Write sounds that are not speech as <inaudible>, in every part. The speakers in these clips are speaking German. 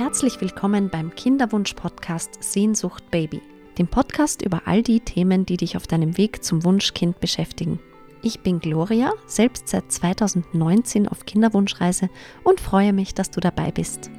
Herzlich willkommen beim Kinderwunsch-Podcast Sehnsucht Baby, dem Podcast über all die Themen, die dich auf deinem Weg zum Wunschkind beschäftigen. Ich bin Gloria, selbst seit 2019 auf Kinderwunschreise und freue mich, dass du dabei bist.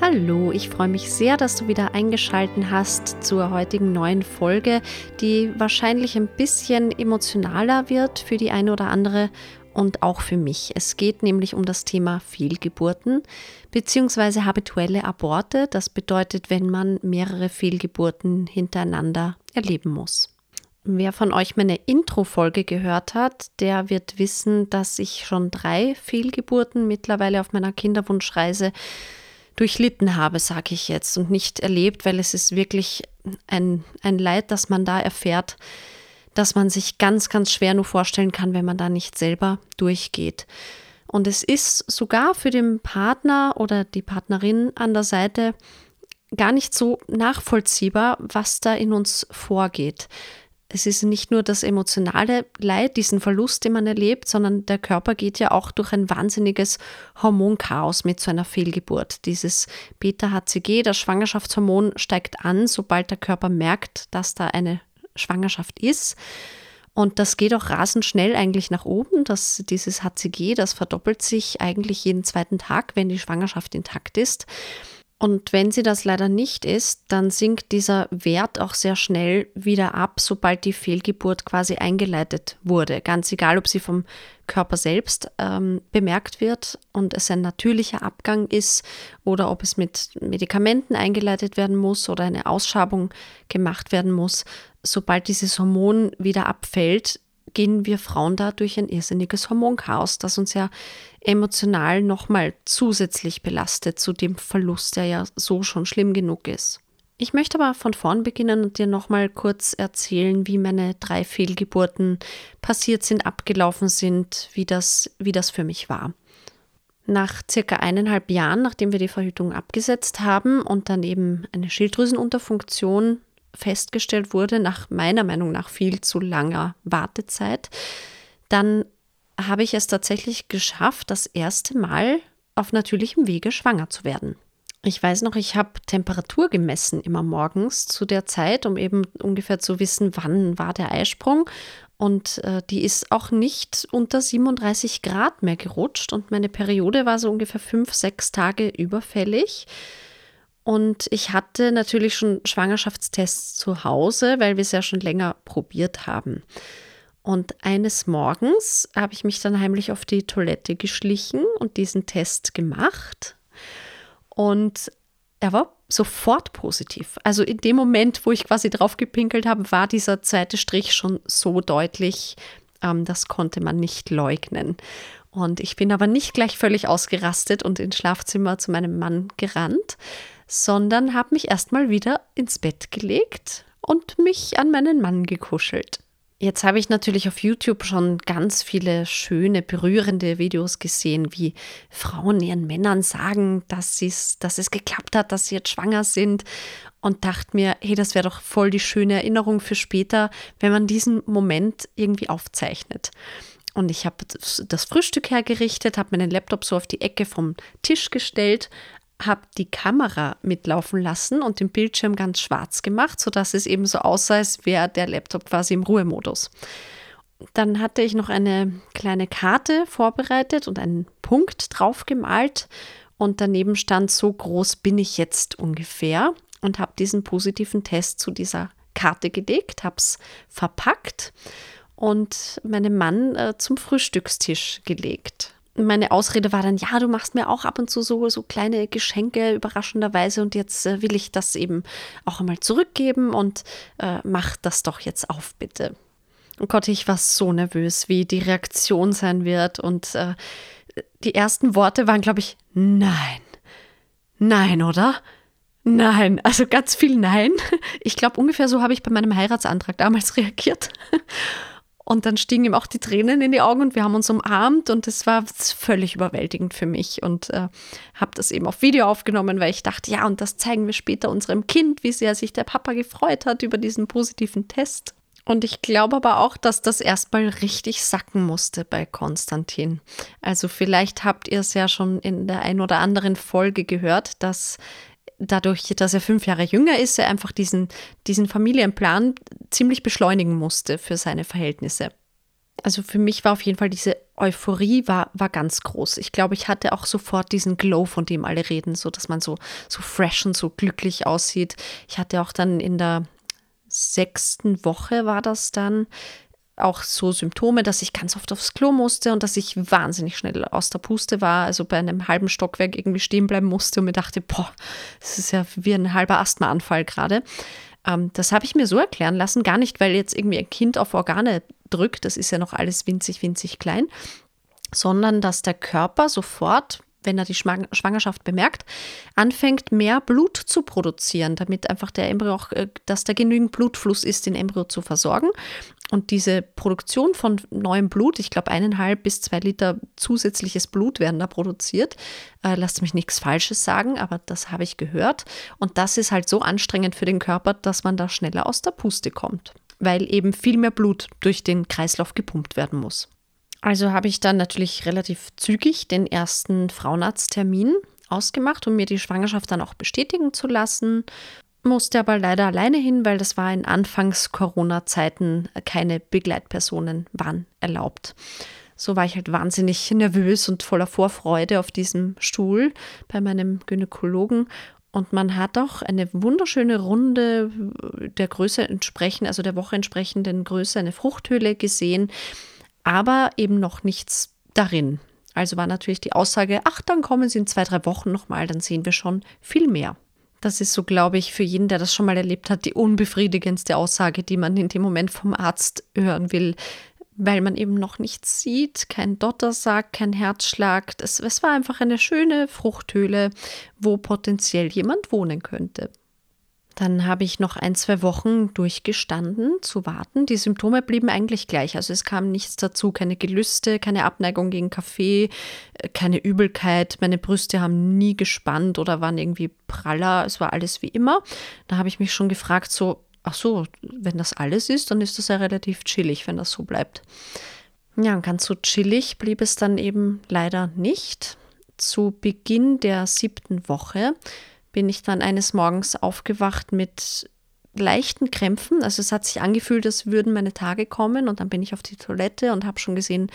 Hallo, ich freue mich sehr, dass du wieder eingeschaltet hast zur heutigen neuen Folge, die wahrscheinlich ein bisschen emotionaler wird für die eine oder andere und auch für mich. Es geht nämlich um das Thema Fehlgeburten bzw. habituelle Aborte. Das bedeutet, wenn man mehrere Fehlgeburten hintereinander erleben muss. Wer von euch meine Intro-Folge gehört hat, der wird wissen, dass ich schon drei Fehlgeburten mittlerweile auf meiner Kinderwunschreise durchlitten habe, sage ich jetzt, und nicht erlebt, weil es ist wirklich ein, ein Leid, das man da erfährt, dass man sich ganz, ganz schwer nur vorstellen kann, wenn man da nicht selber durchgeht. Und es ist sogar für den Partner oder die Partnerin an der Seite gar nicht so nachvollziehbar, was da in uns vorgeht es ist nicht nur das emotionale Leid, diesen Verlust, den man erlebt, sondern der Körper geht ja auch durch ein wahnsinniges Hormonchaos mit so einer Fehlgeburt. Dieses Beta-HCG, das Schwangerschaftshormon, steigt an, sobald der Körper merkt, dass da eine Schwangerschaft ist. Und das geht auch rasend schnell eigentlich nach oben. Das, dieses HCG, das verdoppelt sich eigentlich jeden zweiten Tag, wenn die Schwangerschaft intakt ist. Und wenn sie das leider nicht ist, dann sinkt dieser Wert auch sehr schnell wieder ab, sobald die Fehlgeburt quasi eingeleitet wurde. Ganz egal, ob sie vom Körper selbst ähm, bemerkt wird und es ein natürlicher Abgang ist oder ob es mit Medikamenten eingeleitet werden muss oder eine Ausschabung gemacht werden muss. Sobald dieses Hormon wieder abfällt, gehen wir Frauen da durch ein irrsinniges Hormonchaos, das uns ja emotional nochmal zusätzlich belastet zu dem Verlust, der ja so schon schlimm genug ist. Ich möchte aber von vorn beginnen und dir nochmal kurz erzählen, wie meine drei Fehlgeburten passiert sind, abgelaufen sind, wie das, wie das für mich war. Nach circa eineinhalb Jahren, nachdem wir die Verhütung abgesetzt haben und dann eben eine Schilddrüsenunterfunktion festgestellt wurde, nach meiner Meinung nach viel zu langer Wartezeit, dann habe ich es tatsächlich geschafft, das erste Mal auf natürlichem Wege schwanger zu werden. Ich weiß noch, ich habe Temperatur gemessen immer morgens zu der Zeit, um eben ungefähr zu wissen, wann war der Eisprung. Und äh, die ist auch nicht unter 37 Grad mehr gerutscht. Und meine Periode war so ungefähr fünf, sechs Tage überfällig. Und ich hatte natürlich schon Schwangerschaftstests zu Hause, weil wir es ja schon länger probiert haben. Und eines Morgens habe ich mich dann heimlich auf die Toilette geschlichen und diesen Test gemacht. Und er war sofort positiv. Also in dem Moment, wo ich quasi drauf gepinkelt habe, war dieser zweite Strich schon so deutlich, ähm, das konnte man nicht leugnen. Und ich bin aber nicht gleich völlig ausgerastet und ins Schlafzimmer zu meinem Mann gerannt, sondern habe mich erstmal wieder ins Bett gelegt und mich an meinen Mann gekuschelt. Jetzt habe ich natürlich auf YouTube schon ganz viele schöne, berührende Videos gesehen, wie Frauen ihren Männern sagen, dass, dass es geklappt hat, dass sie jetzt schwanger sind. Und dachte mir, hey, das wäre doch voll die schöne Erinnerung für später, wenn man diesen Moment irgendwie aufzeichnet. Und ich habe das Frühstück hergerichtet, habe meinen Laptop so auf die Ecke vom Tisch gestellt, habe die Kamera mitlaufen lassen und den Bildschirm ganz schwarz gemacht, sodass es eben so aussah, als wäre der Laptop quasi im Ruhemodus. Dann hatte ich noch eine kleine Karte vorbereitet und einen Punkt drauf gemalt und daneben stand, so groß bin ich jetzt ungefähr und habe diesen positiven Test zu dieser Karte gelegt, habe es verpackt und meinem Mann äh, zum Frühstückstisch gelegt meine Ausrede war dann, ja, du machst mir auch ab und zu so, so kleine Geschenke überraschenderweise und jetzt äh, will ich das eben auch einmal zurückgeben und äh, mach das doch jetzt auf, bitte. Und Gott, ich war so nervös, wie die Reaktion sein wird und äh, die ersten Worte waren, glaube ich, nein. Nein, oder? Nein, also ganz viel Nein. Ich glaube, ungefähr so habe ich bei meinem Heiratsantrag damals <laughs> reagiert. Und dann stiegen ihm auch die Tränen in die Augen und wir haben uns umarmt und es war völlig überwältigend für mich und äh, habe das eben auf Video aufgenommen, weil ich dachte, ja, und das zeigen wir später unserem Kind, wie sehr sich der Papa gefreut hat über diesen positiven Test. Und ich glaube aber auch, dass das erstmal richtig sacken musste bei Konstantin. Also vielleicht habt ihr es ja schon in der ein oder anderen Folge gehört, dass dadurch, dass er fünf Jahre jünger ist, er einfach diesen, diesen Familienplan ziemlich beschleunigen musste für seine Verhältnisse. Also für mich war auf jeden Fall diese Euphorie war, war ganz groß. Ich glaube, ich hatte auch sofort diesen Glow, von dem alle reden, so dass man so, so fresh und so glücklich aussieht. Ich hatte auch dann in der sechsten Woche war das dann auch so Symptome, dass ich ganz oft aufs Klo musste und dass ich wahnsinnig schnell aus der Puste war, also bei einem halben Stockwerk irgendwie stehen bleiben musste und mir dachte, boah, das ist ja wie ein halber Asthmaanfall gerade. Ähm, das habe ich mir so erklären lassen, gar nicht, weil jetzt irgendwie ein Kind auf Organe drückt, das ist ja noch alles winzig, winzig klein, sondern dass der Körper sofort wenn er die Schwangerschaft bemerkt, anfängt mehr Blut zu produzieren, damit einfach der Embryo auch, äh, dass da genügend Blutfluss ist, den Embryo zu versorgen. Und diese Produktion von neuem Blut, ich glaube eineinhalb bis zwei Liter zusätzliches Blut werden da produziert. Äh, lasst mich nichts Falsches sagen, aber das habe ich gehört. Und das ist halt so anstrengend für den Körper, dass man da schneller aus der Puste kommt, weil eben viel mehr Blut durch den Kreislauf gepumpt werden muss. Also habe ich dann natürlich relativ zügig den ersten Frauenarzttermin ausgemacht, um mir die Schwangerschaft dann auch bestätigen zu lassen. Musste aber leider alleine hin, weil das war in Anfangs-Corona-Zeiten keine Begleitpersonen waren erlaubt. So war ich halt wahnsinnig nervös und voller Vorfreude auf diesem Stuhl bei meinem Gynäkologen und man hat auch eine wunderschöne Runde der Größe entsprechend, also der Woche entsprechenden Größe, eine Fruchthöhle gesehen aber eben noch nichts darin. Also war natürlich die Aussage, ach, dann kommen Sie in zwei, drei Wochen nochmal, dann sehen wir schon viel mehr. Das ist so, glaube ich, für jeden, der das schon mal erlebt hat, die unbefriedigendste Aussage, die man in dem Moment vom Arzt hören will, weil man eben noch nichts sieht, kein Dottersack, kein Herzschlag. Das, es war einfach eine schöne Fruchthöhle, wo potenziell jemand wohnen könnte. Dann habe ich noch ein, zwei Wochen durchgestanden zu warten. Die Symptome blieben eigentlich gleich. Also es kam nichts dazu, keine Gelüste, keine Abneigung gegen Kaffee, äh, keine Übelkeit. Meine Brüste haben nie gespannt oder waren irgendwie praller. Es war alles wie immer. Da habe ich mich schon gefragt, so, ach so, wenn das alles ist, dann ist das ja relativ chillig, wenn das so bleibt. Ja, und ganz so chillig blieb es dann eben leider nicht. Zu Beginn der siebten Woche bin ich dann eines Morgens aufgewacht mit leichten Krämpfen. Also es hat sich angefühlt, als würden meine Tage kommen und dann bin ich auf die Toilette und habe schon gesehen,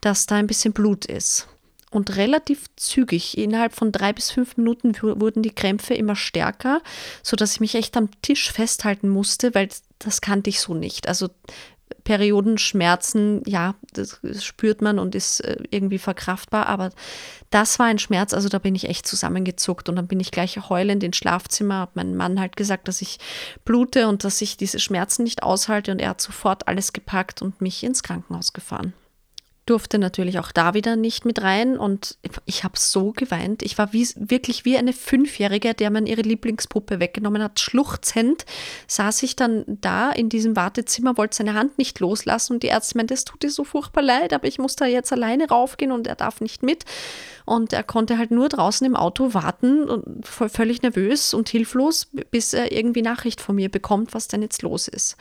dass da ein bisschen Blut ist. Und relativ zügig, innerhalb von drei bis fünf Minuten wurden die Krämpfe immer stärker, sodass ich mich echt am Tisch festhalten musste, weil das kannte ich so nicht. Also Periodenschmerzen, ja, das spürt man und ist äh, irgendwie verkraftbar, aber das war ein Schmerz, also da bin ich echt zusammengezuckt. Und dann bin ich gleich heulend ins Schlafzimmer, hat mein Mann halt gesagt, dass ich blute und dass ich diese Schmerzen nicht aushalte. Und er hat sofort alles gepackt und mich ins Krankenhaus gefahren durfte natürlich auch da wieder nicht mit rein und ich habe so geweint. Ich war wie, wirklich wie eine Fünfjährige, der man ihre Lieblingspuppe weggenommen hat. Schluchzend saß ich dann da in diesem Wartezimmer, wollte seine Hand nicht loslassen und die Ärzte meinte, es tut dir so furchtbar leid, aber ich muss da jetzt alleine raufgehen und er darf nicht mit. Und er konnte halt nur draußen im Auto warten völlig nervös und hilflos, bis er irgendwie Nachricht von mir bekommt, was denn jetzt los ist.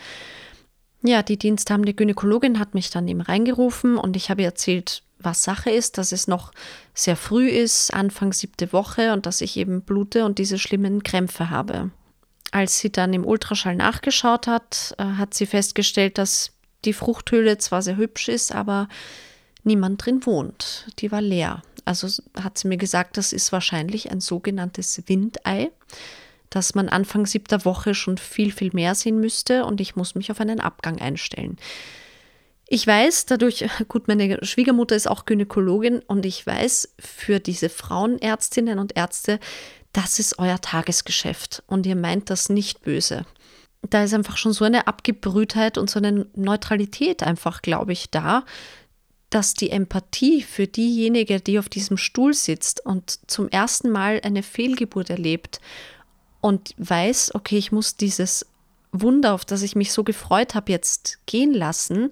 Ja, die diensthabende Gynäkologin hat mich dann eben reingerufen und ich habe erzählt, was Sache ist, dass es noch sehr früh ist, Anfang siebte Woche und dass ich eben blute und diese schlimmen Krämpfe habe. Als sie dann im Ultraschall nachgeschaut hat, äh, hat sie festgestellt, dass die Fruchthöhle zwar sehr hübsch ist, aber niemand drin wohnt. Die war leer. Also hat sie mir gesagt, das ist wahrscheinlich ein sogenanntes Windei dass man Anfang siebter Woche schon viel, viel mehr sehen müsste und ich muss mich auf einen Abgang einstellen. Ich weiß dadurch, <laughs> gut, meine Schwiegermutter ist auch Gynäkologin und ich weiß, für diese Frauenärztinnen und Ärzte, das ist euer Tagesgeschäft und ihr meint das nicht böse. Da ist einfach schon so eine Abgebrühtheit und so eine Neutralität einfach, glaube ich, da, dass die Empathie für diejenige, die auf diesem Stuhl sitzt und zum ersten Mal eine Fehlgeburt erlebt und weiß, okay, ich muss dieses Wunder, auf das ich mich so gefreut habe, jetzt gehen lassen,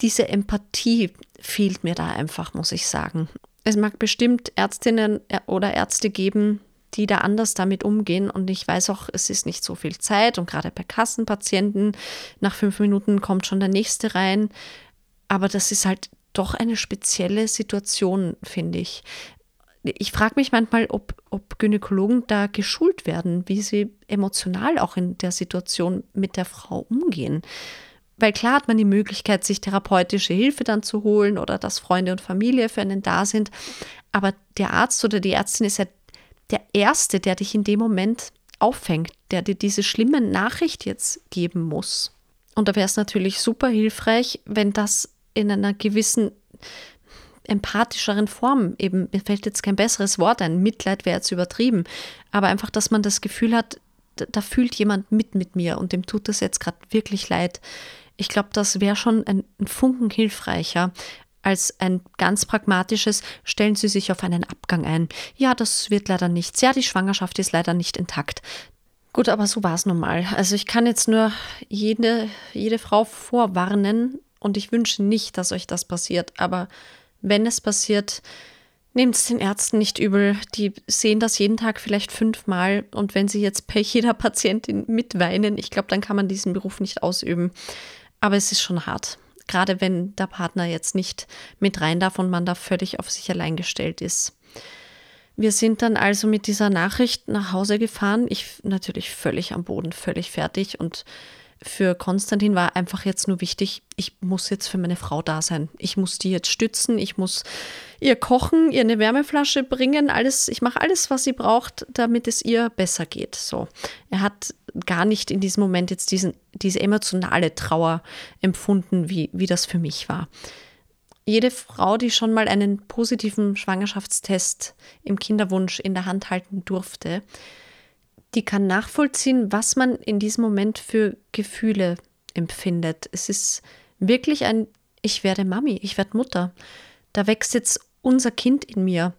diese Empathie fehlt mir da einfach, muss ich sagen. Es mag bestimmt Ärztinnen äh, oder Ärzte geben, die da anders damit umgehen. Und ich weiß auch, es ist nicht so viel Zeit. Und gerade bei Kassenpatienten, nach fünf Minuten kommt schon der nächste rein. Aber das ist halt doch eine spezielle Situation, finde ich. Ich frage mich manchmal, ob, ob Gynäkologen da geschult werden, wie sie emotional auch in der Situation mit der Frau umgehen. Weil klar hat man die Möglichkeit, sich therapeutische Hilfe dann zu holen oder dass Freunde und Familie für einen da sind. Aber der Arzt oder die Ärztin ist ja der Erste, der dich in dem Moment auffängt, der dir diese schlimme Nachricht jetzt geben muss. Und da wäre es natürlich super hilfreich, wenn das in einer gewissen empathischeren Form, eben, mir fällt jetzt kein besseres Wort ein, Mitleid wäre jetzt übertrieben, aber einfach, dass man das Gefühl hat, da, da fühlt jemand mit mit mir und dem tut das jetzt gerade wirklich leid. Ich glaube, das wäre schon ein, ein Funken hilfreicher als ein ganz pragmatisches, stellen Sie sich auf einen Abgang ein. Ja, das wird leider nichts. Ja, die Schwangerschaft ist leider nicht intakt. Gut, aber so war es nun mal. Also ich kann jetzt nur jede, jede Frau vorwarnen und ich wünsche nicht, dass euch das passiert. Aber wenn es passiert, nehmt es den Ärzten nicht übel. Die sehen das jeden Tag vielleicht fünfmal und wenn sie jetzt bei jeder Patientin mitweinen, ich glaube, dann kann man diesen Beruf nicht ausüben. Aber es ist schon hart. Gerade wenn der Partner jetzt nicht mit rein darf und man da völlig auf sich allein gestellt ist. Wir sind dann also mit dieser Nachricht nach Hause gefahren. Ich natürlich völlig am Boden, völlig fertig und für Konstantin war einfach jetzt nur wichtig, ich muss jetzt für meine Frau da sein. Ich muss die jetzt stützen, ich muss ihr kochen, ihr eine Wärmeflasche bringen, alles, ich mache alles, was sie braucht, damit es ihr besser geht. So. Er hat gar nicht in diesem Moment jetzt diesen, diese emotionale Trauer empfunden, wie, wie das für mich war. Jede Frau, die schon mal einen positiven Schwangerschaftstest im Kinderwunsch in der Hand halten durfte, die kann nachvollziehen, was man in diesem Moment für Gefühle empfindet. Es ist wirklich ein, ich werde Mami, ich werde Mutter. Da wächst jetzt unser Kind in mir.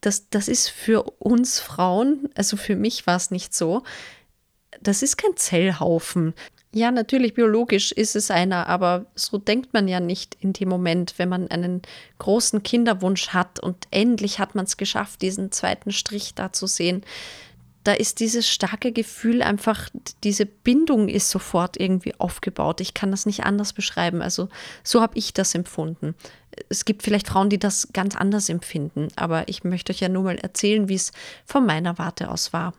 Das, das ist für uns Frauen, also für mich war es nicht so, das ist kein Zellhaufen. Ja, natürlich, biologisch ist es einer, aber so denkt man ja nicht in dem Moment, wenn man einen großen Kinderwunsch hat und endlich hat man es geschafft, diesen zweiten Strich da zu sehen da ist dieses starke Gefühl einfach, diese Bindung ist sofort irgendwie aufgebaut. Ich kann das nicht anders beschreiben. Also so habe ich das empfunden. Es gibt vielleicht Frauen, die das ganz anders empfinden, aber ich möchte euch ja nur mal erzählen, wie es von meiner Warte aus war.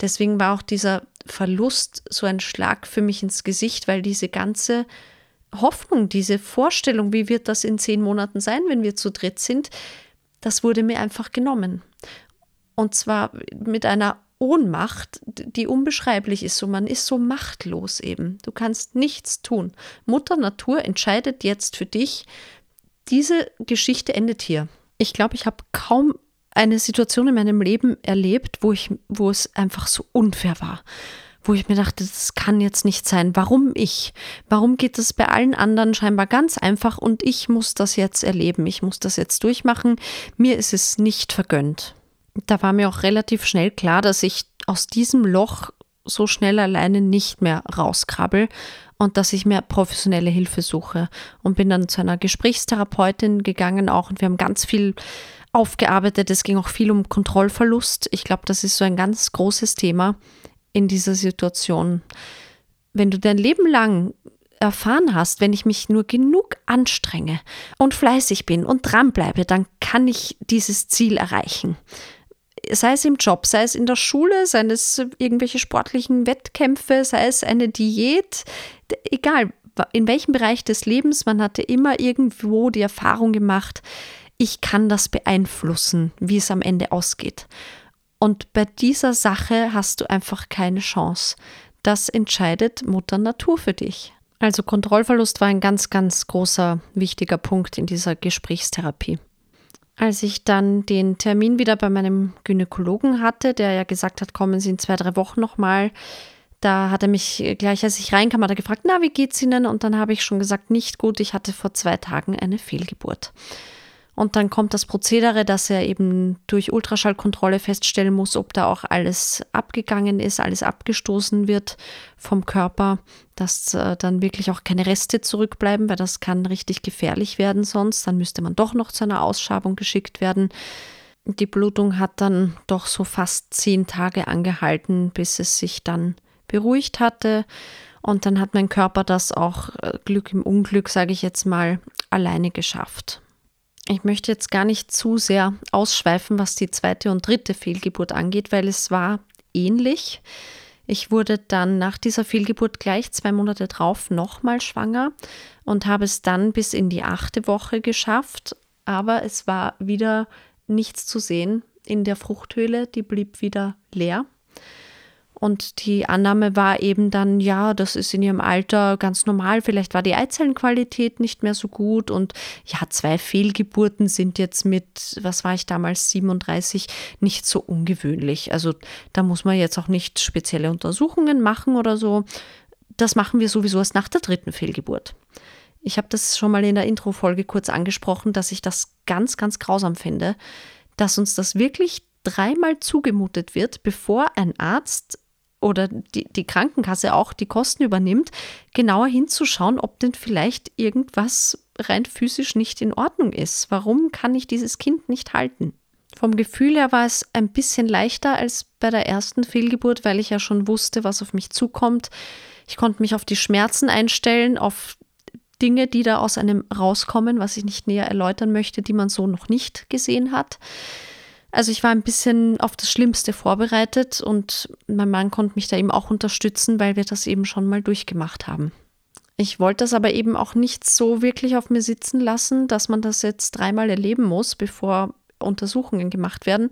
Deswegen war auch dieser Verlust so ein Schlag für mich ins Gesicht, weil diese ganze Hoffnung, diese Vorstellung, wie wird das in zehn Monaten sein, wenn wir zu dritt sind, das wurde mir einfach genommen. Und zwar mit einer Ohnmacht, die unbeschreiblich ist. So, man ist so machtlos eben. Du kannst nichts tun. Mutter Natur entscheidet jetzt für dich, diese Geschichte endet hier. Ich glaube, ich habe kaum eine Situation in meinem Leben erlebt, wo ich, wo es einfach so unfair war. Wo ich mir dachte, das kann jetzt nicht sein. Warum ich? Warum geht es bei allen anderen scheinbar ganz einfach und ich muss das jetzt erleben? Ich muss das jetzt durchmachen. Mir ist es nicht vergönnt da war mir auch relativ schnell klar, dass ich aus diesem Loch so schnell alleine nicht mehr rauskrabbel und dass ich mir professionelle Hilfe suche. Und bin dann zu einer Gesprächstherapeutin gegangen auch und wir haben ganz viel aufgearbeitet. Es ging auch viel um Kontrollverlust. Ich glaube, das ist so ein ganz großes Thema in dieser Situation. Wenn du dein Leben lang erfahren hast, wenn ich mich nur genug anstrenge und fleißig bin und dranbleibe, dann kann ich dieses Ziel erreichen sei es im Job, sei es in der Schule, sei es irgendwelche sportlichen Wettkämpfe, sei es eine Diät, egal in welchem Bereich des Lebens, man hatte immer irgendwo die Erfahrung gemacht, ich kann das beeinflussen, wie es am Ende ausgeht. Und bei dieser Sache hast du einfach keine Chance. Das entscheidet Mutter Natur für dich. Also Kontrollverlust war ein ganz, ganz großer, wichtiger Punkt in dieser Gesprächstherapie. Als ich dann den Termin wieder bei meinem Gynäkologen hatte, der ja gesagt hat, kommen Sie in zwei, drei Wochen nochmal, da hat er mich gleich, als ich reinkam, hat er gefragt, na, wie geht's Ihnen? Und dann habe ich schon gesagt, nicht gut, ich hatte vor zwei Tagen eine Fehlgeburt. Und dann kommt das Prozedere, dass er eben durch Ultraschallkontrolle feststellen muss, ob da auch alles abgegangen ist, alles abgestoßen wird vom Körper, dass äh, dann wirklich auch keine Reste zurückbleiben, weil das kann richtig gefährlich werden sonst. Dann müsste man doch noch zu einer Ausschabung geschickt werden. Die Blutung hat dann doch so fast zehn Tage angehalten, bis es sich dann beruhigt hatte. Und dann hat mein Körper das auch äh, Glück im Unglück, sage ich jetzt mal, alleine geschafft. Ich möchte jetzt gar nicht zu sehr ausschweifen, was die zweite und dritte Fehlgeburt angeht, weil es war ähnlich. Ich wurde dann nach dieser Fehlgeburt gleich zwei Monate drauf nochmal schwanger und habe es dann bis in die achte Woche geschafft. Aber es war wieder nichts zu sehen in der Fruchthöhle, die blieb wieder leer. Und die Annahme war eben dann, ja, das ist in ihrem Alter ganz normal. Vielleicht war die Eizellenqualität nicht mehr so gut. Und ja, zwei Fehlgeburten sind jetzt mit, was war ich damals, 37, nicht so ungewöhnlich. Also da muss man jetzt auch nicht spezielle Untersuchungen machen oder so. Das machen wir sowieso erst nach der dritten Fehlgeburt. Ich habe das schon mal in der Intro-Folge kurz angesprochen, dass ich das ganz, ganz grausam finde, dass uns das wirklich dreimal zugemutet wird, bevor ein Arzt oder die, die Krankenkasse auch die Kosten übernimmt, genauer hinzuschauen, ob denn vielleicht irgendwas rein physisch nicht in Ordnung ist. Warum kann ich dieses Kind nicht halten? Vom Gefühl her war es ein bisschen leichter als bei der ersten Fehlgeburt, weil ich ja schon wusste, was auf mich zukommt. Ich konnte mich auf die Schmerzen einstellen, auf Dinge, die da aus einem rauskommen, was ich nicht näher erläutern möchte, die man so noch nicht gesehen hat. Also ich war ein bisschen auf das Schlimmste vorbereitet und mein Mann konnte mich da eben auch unterstützen, weil wir das eben schon mal durchgemacht haben. Ich wollte das aber eben auch nicht so wirklich auf mir sitzen lassen, dass man das jetzt dreimal erleben muss, bevor Untersuchungen gemacht werden.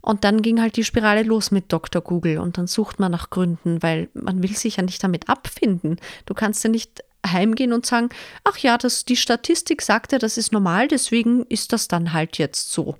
Und dann ging halt die Spirale los mit Dr. Google und dann sucht man nach Gründen, weil man will sich ja nicht damit abfinden. Du kannst ja nicht heimgehen und sagen, ach ja, das, die Statistik sagt ja, das ist normal, deswegen ist das dann halt jetzt so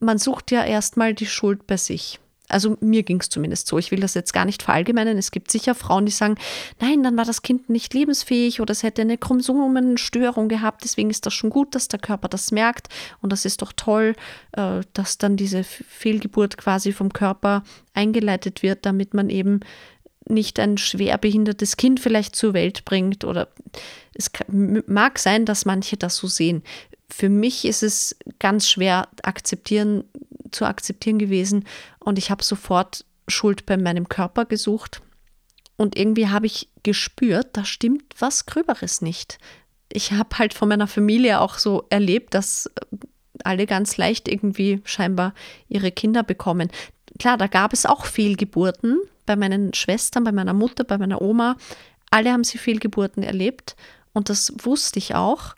man sucht ja erstmal die Schuld bei sich. Also mir ging es zumindest so. Ich will das jetzt gar nicht verallgemeinern. Es gibt sicher Frauen, die sagen, nein, dann war das Kind nicht lebensfähig oder es hätte eine Chromosomenstörung gehabt. Deswegen ist das schon gut, dass der Körper das merkt. Und das ist doch toll, äh, dass dann diese Fehlgeburt quasi vom Körper eingeleitet wird, damit man eben nicht ein schwer behindertes Kind vielleicht zur Welt bringt. Oder es mag sein, dass manche das so sehen für mich ist es ganz schwer akzeptieren, zu akzeptieren gewesen und ich habe sofort Schuld bei meinem Körper gesucht und irgendwie habe ich gespürt, da stimmt was Gröberes nicht. Ich habe halt von meiner Familie auch so erlebt, dass alle ganz leicht irgendwie scheinbar ihre Kinder bekommen. Klar, da gab es auch Fehlgeburten bei meinen Schwestern, bei meiner Mutter, bei meiner Oma. Alle haben sie Fehlgeburten erlebt und das wusste ich auch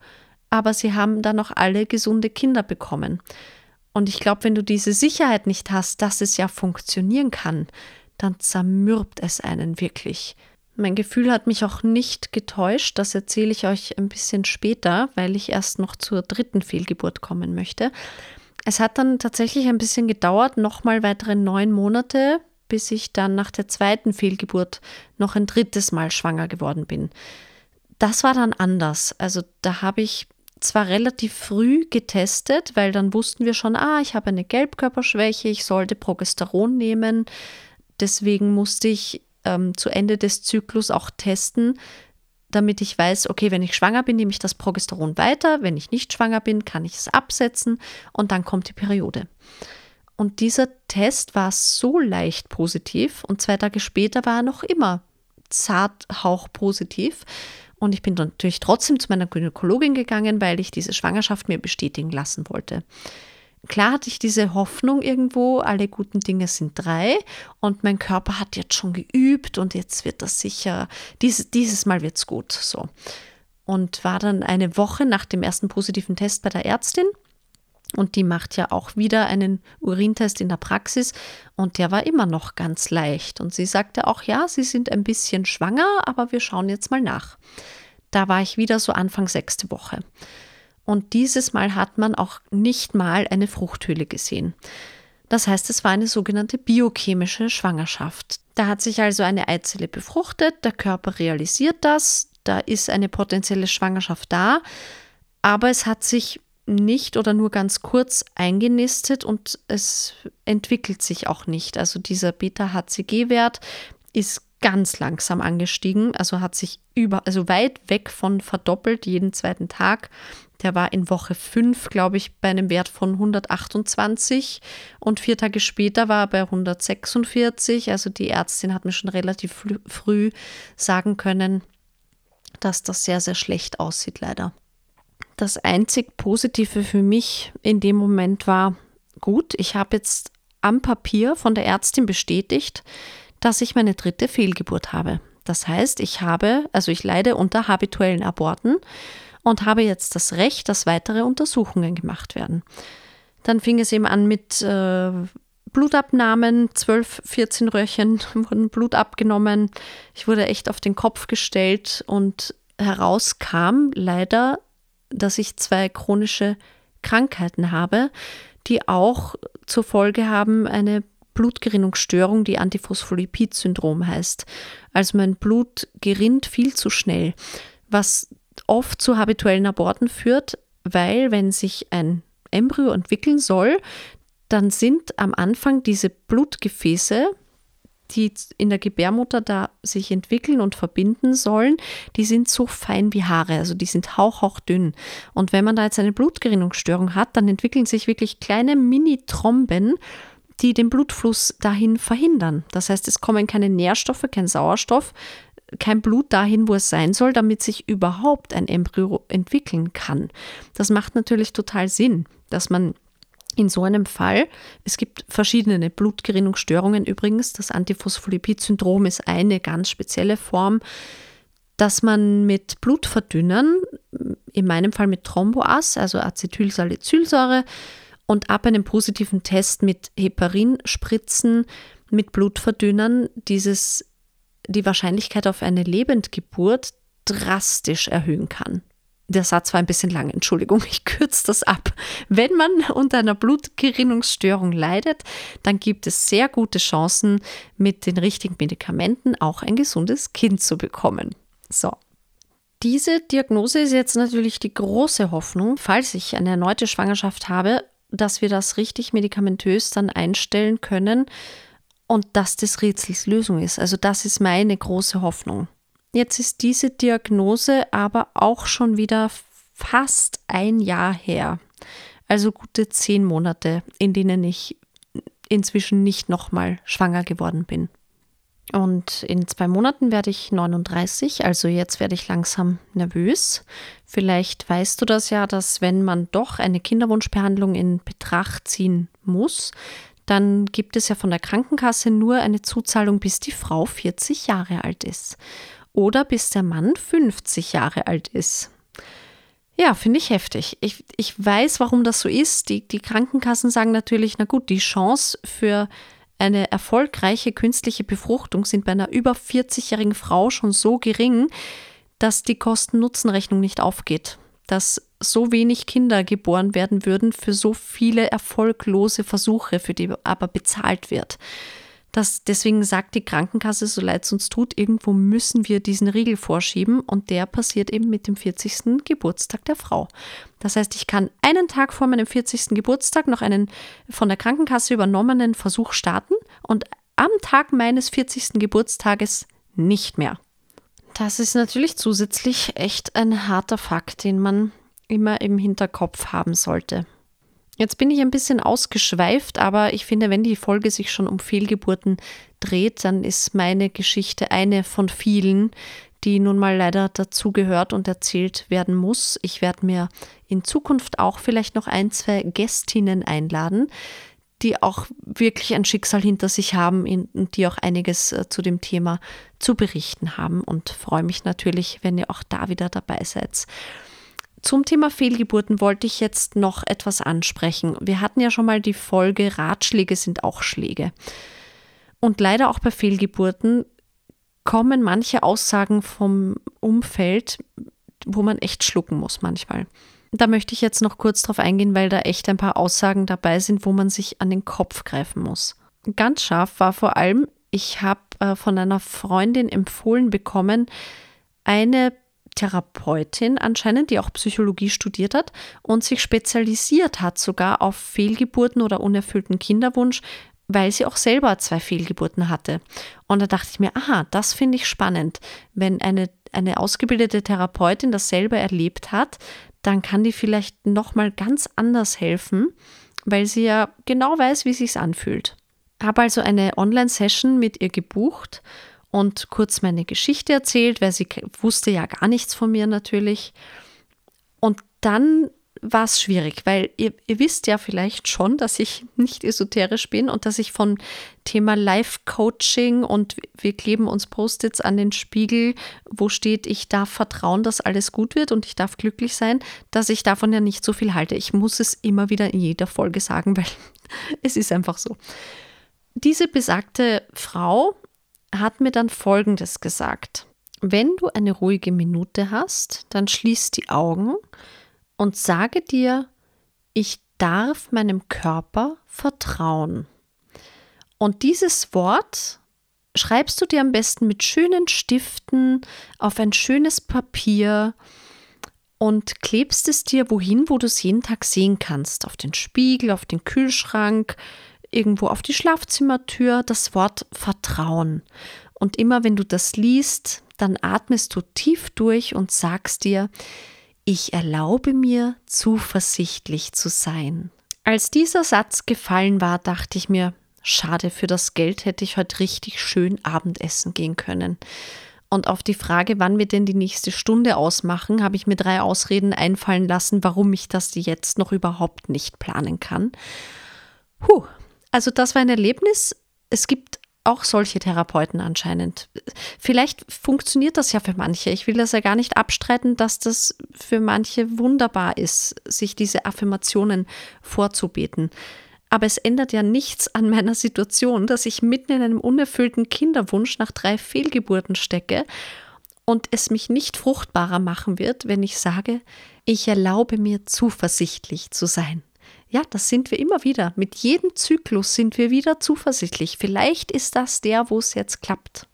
aber sie haben dann noch alle gesunde Kinder bekommen. Und ich glaube, wenn du diese Sicherheit nicht hast, dass es ja funktionieren kann, dann zermürbt es einen wirklich. Mein Gefühl hat mich auch nicht getäuscht, das erzähle ich euch ein bisschen später, weil ich erst noch zur dritten Fehlgeburt kommen möchte. Es hat dann tatsächlich ein bisschen gedauert, nochmal weitere neun Monate, bis ich dann nach der zweiten Fehlgeburt noch ein drittes Mal schwanger geworden bin. Das war dann anders. Also da habe ich zwar relativ früh getestet, weil dann wussten wir schon, ah, ich habe eine Gelbkörperschwäche, ich sollte Progesteron nehmen. Deswegen musste ich ähm, zu Ende des Zyklus auch testen, damit ich weiß, okay, wenn ich schwanger bin, nehme ich das Progesteron weiter, wenn ich nicht schwanger bin, kann ich es absetzen und dann kommt die Periode. Und dieser Test war so leicht positiv und zwei Tage später war er noch immer zart hauchpositiv. Und ich bin natürlich trotzdem zu meiner Gynäkologin gegangen, weil ich diese Schwangerschaft mir bestätigen lassen wollte. Klar hatte ich diese Hoffnung irgendwo, alle guten Dinge sind drei und mein Körper hat jetzt schon geübt und jetzt wird das sicher, dieses, dieses Mal wird es gut. So. Und war dann eine Woche nach dem ersten positiven Test bei der Ärztin und die macht ja auch wieder einen Urintest in der Praxis und der war immer noch ganz leicht. Und sie sagte auch, ja, Sie sind ein bisschen schwanger, aber wir schauen jetzt mal nach. Da war ich wieder so Anfang sechste Woche. Und dieses Mal hat man auch nicht mal eine Fruchthöhle gesehen. Das heißt, es war eine sogenannte biochemische Schwangerschaft. Da hat sich also eine Eizelle befruchtet, der Körper realisiert das, da ist eine potenzielle Schwangerschaft da, aber es hat sich nicht oder nur ganz kurz eingenistet und es entwickelt sich auch nicht. Also dieser Beta-HCG-Wert ist ganz langsam angestiegen, also hat sich über, also weit weg von verdoppelt jeden zweiten Tag. Der war in Woche 5, glaube ich, bei einem Wert von 128 und vier Tage später war er bei 146. Also die Ärztin hat mir schon relativ früh sagen können, dass das sehr, sehr schlecht aussieht, leider. Das einzig Positive für mich in dem Moment war, gut, ich habe jetzt am Papier von der Ärztin bestätigt, dass ich meine dritte Fehlgeburt habe. Das heißt, ich habe, also ich leide unter habituellen Aborten und habe jetzt das Recht, dass weitere Untersuchungen gemacht werden. Dann fing es eben an mit äh, Blutabnahmen, 12, 14 Röhrchen <laughs> wurden Blut abgenommen. Ich wurde echt auf den Kopf gestellt und herauskam leider, dass ich zwei chronische Krankheiten habe, die auch zur Folge haben eine Blutgerinnungsstörung, die Antiphospholipid-Syndrom heißt. Also mein Blut gerinnt viel zu schnell, was oft zu habituellen Aborten führt, weil wenn sich ein Embryo entwickeln soll, dann sind am Anfang diese Blutgefäße, die in der Gebärmutter da sich entwickeln und verbinden sollen, die sind so fein wie Haare, also die sind hauchhauchdünn. Und wenn man da jetzt eine Blutgerinnungsstörung hat, dann entwickeln sich wirklich kleine Mini-Tromben, die den Blutfluss dahin verhindern. Das heißt, es kommen keine Nährstoffe, kein Sauerstoff, kein Blut dahin, wo es sein soll, damit sich überhaupt ein Embryo entwickeln kann. Das macht natürlich total Sinn, dass man in so einem Fall, es gibt verschiedene Blutgerinnungsstörungen übrigens, das Antiphospholipid-Syndrom ist eine ganz spezielle Form, dass man mit Blutverdünnern, in meinem Fall mit Thromboas, also Acetylsalicylsäure, und ab einem positiven Test mit Heparinspritzen, mit Blutverdünnern, dieses, die Wahrscheinlichkeit auf eine Lebendgeburt drastisch erhöhen kann. Der Satz war ein bisschen lang, Entschuldigung, ich kürze das ab. Wenn man unter einer Blutgerinnungsstörung leidet, dann gibt es sehr gute Chancen, mit den richtigen Medikamenten auch ein gesundes Kind zu bekommen. So. Diese Diagnose ist jetzt natürlich die große Hoffnung, falls ich eine erneute Schwangerschaft habe, dass wir das richtig medikamentös dann einstellen können und dass das Rätsels Lösung ist. Also das ist meine große Hoffnung. Jetzt ist diese Diagnose aber auch schon wieder fast ein Jahr her. Also gute zehn Monate, in denen ich inzwischen nicht nochmal schwanger geworden bin. Und in zwei Monaten werde ich 39, also jetzt werde ich langsam nervös. Vielleicht weißt du das ja, dass wenn man doch eine Kinderwunschbehandlung in Betracht ziehen muss, dann gibt es ja von der Krankenkasse nur eine Zuzahlung, bis die Frau 40 Jahre alt ist oder bis der Mann 50 Jahre alt ist. Ja, finde ich heftig. Ich, ich weiß, warum das so ist. Die, die Krankenkassen sagen natürlich, na gut, die Chance für eine erfolgreiche künstliche Befruchtung sind bei einer über 40-jährigen Frau schon so gering, dass die Kosten-Nutzen-Rechnung nicht aufgeht. Dass so wenig Kinder geboren werden würden für so viele erfolglose Versuche, für die aber bezahlt wird. Das, deswegen sagt die Krankenkasse, so leid es uns tut, irgendwo müssen wir diesen Riegel vorschieben und der passiert eben mit dem 40. Geburtstag der Frau. Das heißt, ich kann einen Tag vor meinem 40. Geburtstag noch einen von der Krankenkasse übernommenen Versuch starten und am Tag meines 40. Geburtstages nicht mehr. Das ist natürlich zusätzlich echt ein harter Fakt, den man immer im Hinterkopf haben sollte. Jetzt bin ich ein bisschen ausgeschweift, aber ich finde, wenn die Folge sich schon um Fehlgeburten dreht, dann ist meine Geschichte eine von vielen, die nun mal leider dazugehört und erzählt werden muss. Ich werde mir in Zukunft auch vielleicht noch ein, zwei Gästinnen einladen, die auch wirklich ein Schicksal hinter sich haben und die auch einiges äh, zu dem Thema zu berichten haben und freue mich natürlich, wenn ihr auch da wieder dabei seid. Zum Thema Fehlgeburten wollte ich jetzt noch etwas ansprechen. Wir hatten ja schon mal die Folge Ratschläge sind auch Schläge. Und leider auch bei Fehlgeburten kommen manche Aussagen vom Umfeld, wo man echt schlucken muss manchmal. Da möchte ich jetzt noch kurz drauf eingehen, weil da echt ein paar Aussagen dabei sind, wo man sich an den Kopf greifen muss. Ganz scharf war vor allem, ich habe äh, von einer Freundin empfohlen bekommen, eine Therapeutin anscheinend, die auch Psychologie studiert hat und sich spezialisiert hat sogar auf Fehlgeburten oder unerfüllten Kinderwunsch, weil sie auch selber zwei Fehlgeburten hatte. Und da dachte ich mir, aha, das finde ich spannend. Wenn eine, eine ausgebildete Therapeutin dasselbe erlebt hat, dann kann die vielleicht nochmal ganz anders helfen, weil sie ja genau weiß, wie sich's anfühlt. Habe also eine Online-Session mit ihr gebucht und kurz meine Geschichte erzählt, weil sie wusste ja gar nichts von mir natürlich. Und dann war es schwierig, weil ihr, ihr, wisst ja vielleicht schon, dass ich nicht esoterisch bin und dass ich von Thema Life-Coaching und wir kleben uns Post-its an den Spiegel, wo steht, ich darf vertrauen, dass alles gut wird und ich darf glücklich sein, dass ich davon ja nicht so viel halte. Ich muss es immer wieder in jeder Folge sagen, <laughs> weil es ist einfach so. Diese besagte Frau hat mir dann Folgendes gesagt. Wenn du eine ruhige Minute hast, dann schließ die Augen und sage dir, ich darf meinem Körper vertrauen. Und dieses Wort schreibst du dir am besten mit schönen Stiften auf ein schönes Papier und klebst es dir wohin, wo du es jeden Tag sehen kannst. Auf den Spiegel, auf den Kühlschrank, irgendwo auf die Schlafzimmertür, das Wort Vertrauen. Und immer wenn du das liest, dann atmest du tief durch und sagst dir, ich erlaube mir, zuversichtlich zu sein. Als dieser Satz gefallen war, dachte ich mir, schade, für das Geld hätte ich heute richtig schön Abendessen gehen können. Und auf die Frage, wann wir denn die nächste Stunde ausmachen, habe ich mir drei Ausreden einfallen lassen, warum ich das jetzt noch überhaupt nicht planen kann. Puh, also das war ein Erlebnis. Es gibt auch solche Therapeuten anscheinend. Vielleicht funktioniert das ja für manche. Ich will das ja gar nicht abstreiten, dass das für manche wunderbar ist, sich diese Affirmationen vorzubeten. Aber es ändert ja nichts an meiner Situation, dass ich mitten in einem unerfüllten Kinderwunsch nach drei Fehlgeburten stecke und es mich nicht fruchtbarer machen wird, wenn ich sage, ich erlaube mir zuversichtlich zu sein. Ja, das sind wir immer wieder. Mit jedem Zyklus sind wir wieder zuversichtlich. Vielleicht ist das der, wo es jetzt klappt.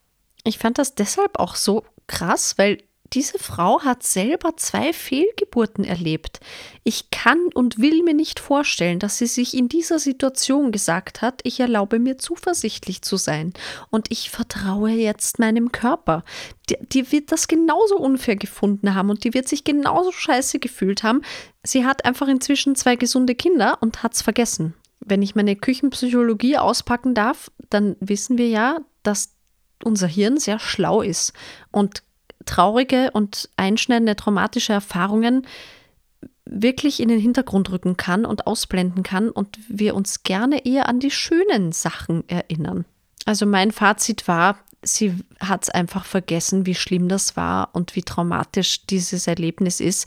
Ich fand das deshalb auch so krass, weil diese Frau hat selber zwei Fehlgeburten erlebt. Ich kann und will mir nicht vorstellen, dass sie sich in dieser Situation gesagt hat, ich erlaube mir zuversichtlich zu sein und ich vertraue jetzt meinem Körper. Die, die wird das genauso unfair gefunden haben und die wird sich genauso scheiße gefühlt haben. Sie hat einfach inzwischen zwei gesunde Kinder und hat es vergessen. Wenn ich meine Küchenpsychologie auspacken darf, dann wissen wir ja, dass unser Hirn sehr schlau ist und traurige und einschneidende traumatische Erfahrungen wirklich in den Hintergrund rücken kann und ausblenden kann und wir uns gerne eher an die schönen Sachen erinnern. Also mein Fazit war, sie hat es einfach vergessen, wie schlimm das war und wie traumatisch dieses Erlebnis ist,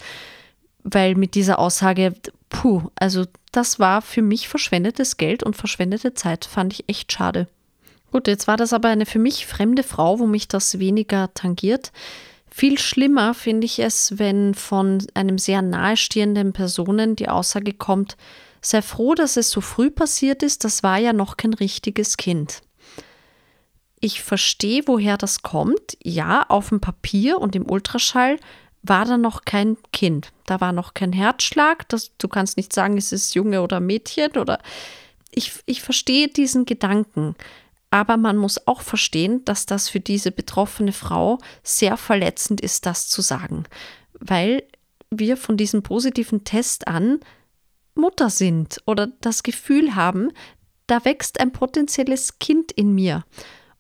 weil mit dieser Aussage, puh, also das war für mich verschwendetes Geld und verschwendete Zeit, fand ich echt schade. Gut, jetzt war das aber eine für mich fremde Frau, wo mich das weniger tangiert. Viel schlimmer finde ich es, wenn von einem sehr nahestehenden Personen die Aussage kommt, sei froh, dass es so früh passiert ist, das war ja noch kein richtiges Kind. Ich verstehe, woher das kommt. Ja, auf dem Papier und im Ultraschall war da noch kein Kind. Da war noch kein Herzschlag. Das, du kannst nicht sagen, es ist Junge oder Mädchen oder ich, ich verstehe diesen Gedanken. Aber man muss auch verstehen, dass das für diese betroffene Frau sehr verletzend ist, das zu sagen, weil wir von diesem positiven Test an Mutter sind oder das Gefühl haben, da wächst ein potenzielles Kind in mir.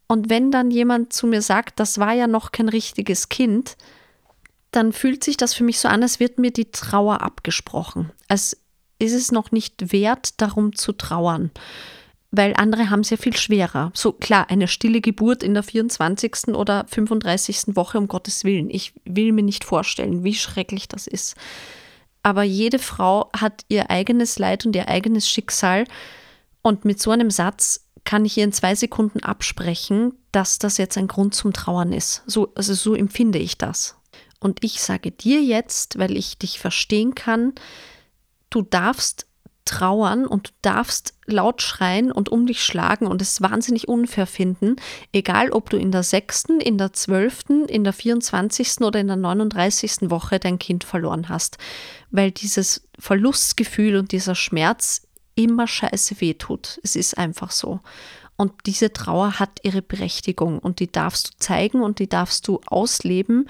Und wenn dann jemand zu mir sagt, das war ja noch kein richtiges Kind, dann fühlt sich das für mich so an, als wird mir die Trauer abgesprochen. Als ist es noch nicht wert, darum zu trauern weil andere haben es ja viel schwerer. So klar, eine stille Geburt in der 24. oder 35. Woche, um Gottes Willen. Ich will mir nicht vorstellen, wie schrecklich das ist. Aber jede Frau hat ihr eigenes Leid und ihr eigenes Schicksal. Und mit so einem Satz kann ich ihr in zwei Sekunden absprechen, dass das jetzt ein Grund zum Trauern ist. So, also so empfinde ich das. Und ich sage dir jetzt, weil ich dich verstehen kann, du darfst trauern und du darfst laut schreien und um dich schlagen und es wahnsinnig unfair finden, egal ob du in der sechsten, in der zwölften, in der 24. oder in der 39. Woche dein Kind verloren hast. Weil dieses Verlustgefühl und dieser Schmerz immer scheiße wehtut. Es ist einfach so. Und diese Trauer hat ihre Berechtigung und die darfst du zeigen und die darfst du ausleben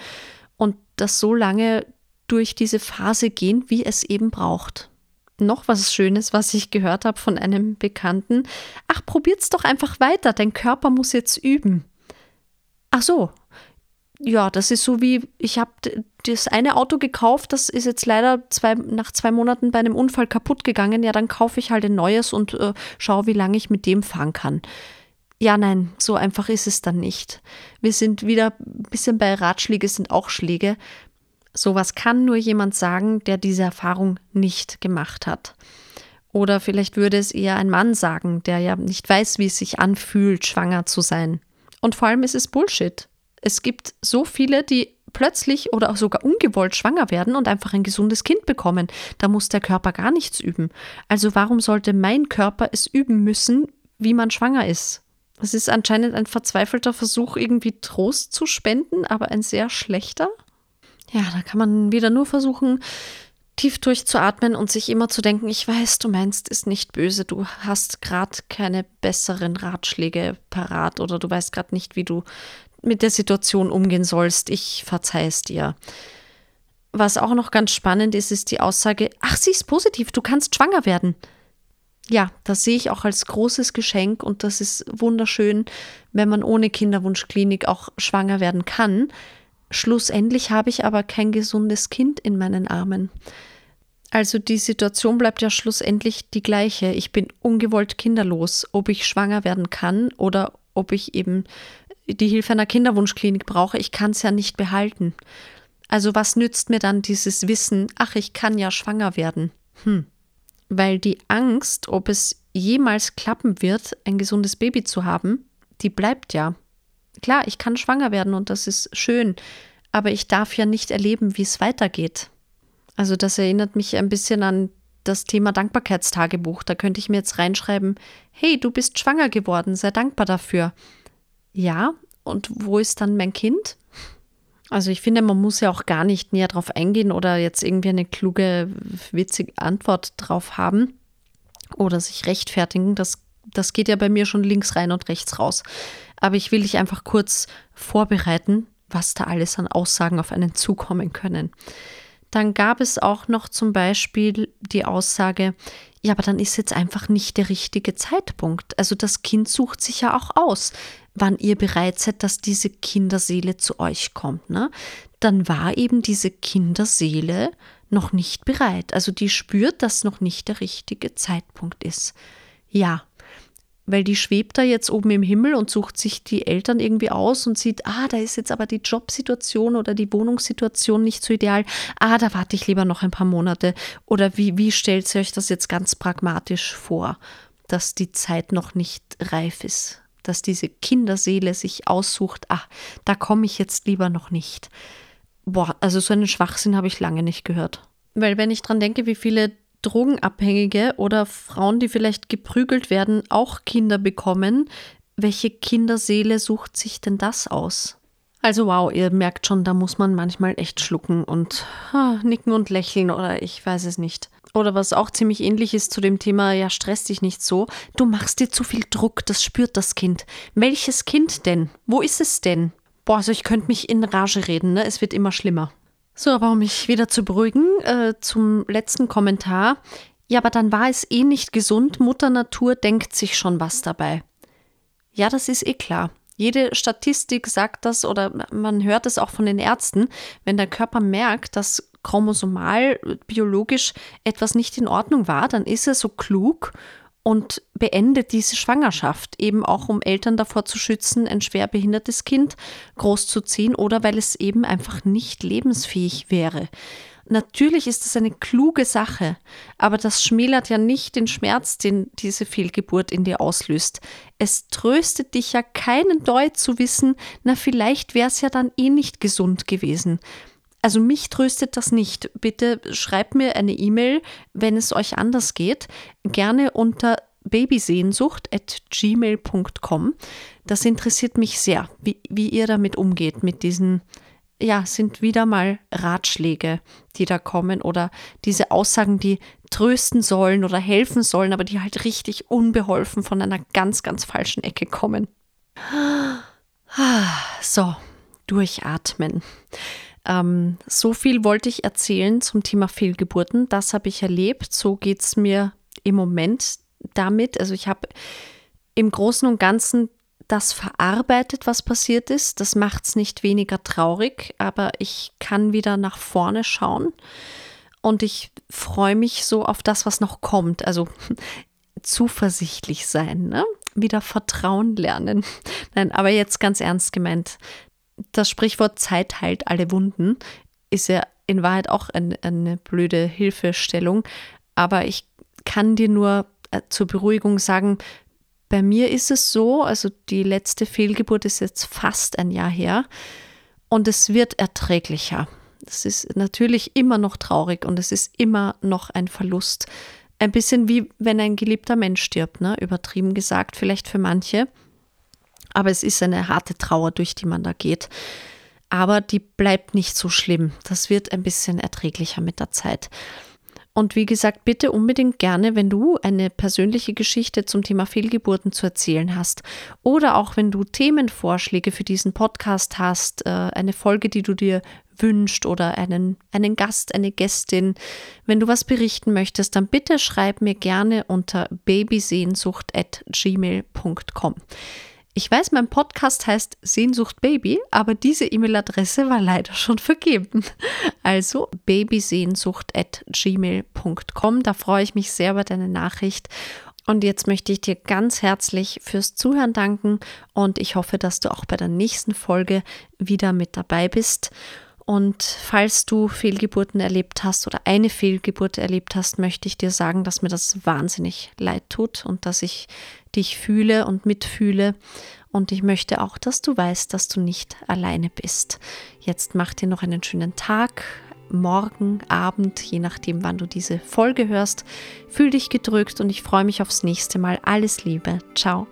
und das so lange durch diese Phase gehen, wie es eben braucht. Noch was Schönes, was ich gehört habe von einem Bekannten. Ach, probiert's doch einfach weiter, dein Körper muss jetzt üben. Ach so, ja, das ist so wie, ich habe das eine Auto gekauft, das ist jetzt leider zwei, nach zwei Monaten bei einem Unfall kaputt gegangen. Ja, dann kaufe ich halt ein neues und äh, schaue, wie lange ich mit dem fahren kann. Ja, nein, so einfach ist es dann nicht. Wir sind wieder ein bisschen bei Ratschläge sind auch Schläge. Sowas kann nur jemand sagen, der diese Erfahrung nicht gemacht hat. Oder vielleicht würde es eher ein Mann sagen, der ja nicht weiß, wie es sich anfühlt, schwanger zu sein. Und vor allem ist es Bullshit. Es gibt so viele, die plötzlich oder auch sogar ungewollt schwanger werden und einfach ein gesundes Kind bekommen. Da muss der Körper gar nichts üben. Also warum sollte mein Körper es üben müssen, wie man schwanger ist? Es ist anscheinend ein verzweifelter Versuch, irgendwie Trost zu spenden, aber ein sehr schlechter. Ja, da kann man wieder nur versuchen, tief durchzuatmen und sich immer zu denken, ich weiß, du meinst ist nicht böse, du hast gerade keine besseren Ratschläge parat oder du weißt gerade nicht, wie du mit der Situation umgehen sollst. Ich verzeih es dir. Was auch noch ganz spannend ist, ist die Aussage, ach, sie ist positiv, du kannst schwanger werden. Ja, das sehe ich auch als großes Geschenk und das ist wunderschön, wenn man ohne Kinderwunschklinik auch schwanger werden kann. Schlussendlich habe ich aber kein gesundes Kind in meinen Armen. Also die Situation bleibt ja schlussendlich die gleiche. Ich bin ungewollt kinderlos, ob ich schwanger werden kann oder ob ich eben die Hilfe einer Kinderwunschklinik brauche, ich kann es ja nicht behalten. Also was nützt mir dann dieses Wissen, ach, ich kann ja schwanger werden? Hm. Weil die Angst, ob es jemals klappen wird, ein gesundes Baby zu haben, die bleibt ja. Klar, ich kann schwanger werden und das ist schön, aber ich darf ja nicht erleben, wie es weitergeht. Also das erinnert mich ein bisschen an das Thema Dankbarkeitstagebuch. Da könnte ich mir jetzt reinschreiben, hey, du bist schwanger geworden, sei dankbar dafür. Ja, und wo ist dann mein Kind? Also ich finde, man muss ja auch gar nicht näher drauf eingehen oder jetzt irgendwie eine kluge, witzige Antwort drauf haben oder sich rechtfertigen. Das, das geht ja bei mir schon links rein und rechts raus. Aber ich will dich einfach kurz vorbereiten, was da alles an Aussagen auf einen zukommen können. Dann gab es auch noch zum Beispiel die Aussage, ja, aber dann ist jetzt einfach nicht der richtige Zeitpunkt. Also das Kind sucht sich ja auch aus wann ihr bereit seid, dass diese Kinderseele zu euch kommt, ne? dann war eben diese Kinderseele noch nicht bereit. Also die spürt, dass noch nicht der richtige Zeitpunkt ist. Ja, weil die schwebt da jetzt oben im Himmel und sucht sich die Eltern irgendwie aus und sieht, ah, da ist jetzt aber die Jobsituation oder die Wohnungssituation nicht so ideal. Ah, da warte ich lieber noch ein paar Monate. Oder wie, wie stellt ihr euch das jetzt ganz pragmatisch vor, dass die Zeit noch nicht reif ist? dass diese Kinderseele sich aussucht, ach, da komme ich jetzt lieber noch nicht. Boah, also so einen Schwachsinn habe ich lange nicht gehört. Weil wenn ich dran denke, wie viele Drogenabhängige oder Frauen, die vielleicht geprügelt werden, auch Kinder bekommen, welche Kinderseele sucht sich denn das aus? Also wow, ihr merkt schon, da muss man manchmal echt schlucken und ah, nicken und lächeln oder ich weiß es nicht. Oder was auch ziemlich ähnlich ist zu dem Thema, ja, stress dich nicht so. Du machst dir zu viel Druck, das spürt das Kind. Welches Kind denn? Wo ist es denn? Boah, also ich könnte mich in Rage reden, ne? Es wird immer schlimmer. So, aber um mich wieder zu beruhigen, äh, zum letzten Kommentar. Ja, aber dann war es eh nicht gesund. Mutter Natur denkt sich schon was dabei. Ja, das ist eh klar. Jede Statistik sagt das oder man hört es auch von den Ärzten, wenn der Körper merkt, dass chromosomal, biologisch etwas nicht in Ordnung war, dann ist er so klug und beendet diese Schwangerschaft, eben auch um Eltern davor zu schützen, ein schwer behindertes Kind großzuziehen oder weil es eben einfach nicht lebensfähig wäre. Natürlich ist das eine kluge Sache, aber das schmälert ja nicht den Schmerz, den diese Fehlgeburt in dir auslöst. Es tröstet dich ja keinen Deut zu wissen, na vielleicht wäre es ja dann eh nicht gesund gewesen. Also mich tröstet das nicht. Bitte schreibt mir eine E-Mail, wenn es euch anders geht. Gerne unter babysehnsucht at gmail.com. Das interessiert mich sehr, wie, wie ihr damit umgeht, mit diesen ja, sind wieder mal Ratschläge, die da kommen oder diese Aussagen, die trösten sollen oder helfen sollen, aber die halt richtig unbeholfen von einer ganz, ganz falschen Ecke kommen. So, durchatmen. Ähm, so viel wollte ich erzählen zum Thema Fehlgeburten. Das habe ich erlebt. So geht es mir im Moment damit. Also ich habe im Großen und Ganzen das verarbeitet, was passiert ist. Das macht es nicht weniger traurig, aber ich kann wieder nach vorne schauen und ich freue mich so auf das, was noch kommt. Also <laughs> zuversichtlich sein, ne? wieder Vertrauen lernen. <laughs> Nein, aber jetzt ganz ernst gemeint. Das Sprichwort Zeit heilt alle Wunden ist ja in Wahrheit auch ein, eine blöde Hilfestellung. Aber ich kann dir nur zur Beruhigung sagen, bei mir ist es so, also die letzte Fehlgeburt ist jetzt fast ein Jahr her und es wird erträglicher. Es ist natürlich immer noch traurig und es ist immer noch ein Verlust. Ein bisschen wie wenn ein geliebter Mensch stirbt, ne? übertrieben gesagt, vielleicht für manche. Aber es ist eine harte Trauer, durch die man da geht. Aber die bleibt nicht so schlimm. Das wird ein bisschen erträglicher mit der Zeit. Und wie gesagt, bitte unbedingt gerne, wenn du eine persönliche Geschichte zum Thema Fehlgeburten zu erzählen hast oder auch wenn du Themenvorschläge für diesen Podcast hast, äh, eine Folge, die du dir wünscht oder einen, einen Gast, eine Gästin. Wenn du was berichten möchtest, dann bitte schreib mir gerne unter babysehnsucht.gmail.com. Ich weiß, mein Podcast heißt Sehnsucht Baby, aber diese E-Mail-Adresse war leider schon vergeben. Also babysehnsucht.gmail.com. Da freue ich mich sehr über deine Nachricht. Und jetzt möchte ich dir ganz herzlich fürs Zuhören danken und ich hoffe, dass du auch bei der nächsten Folge wieder mit dabei bist. Und falls du Fehlgeburten erlebt hast oder eine Fehlgeburt erlebt hast, möchte ich dir sagen, dass mir das wahnsinnig leid tut und dass ich dich fühle und mitfühle. Und ich möchte auch, dass du weißt, dass du nicht alleine bist. Jetzt mach dir noch einen schönen Tag, morgen, Abend, je nachdem, wann du diese Folge hörst. Fühl dich gedrückt und ich freue mich aufs nächste Mal. Alles Liebe. Ciao.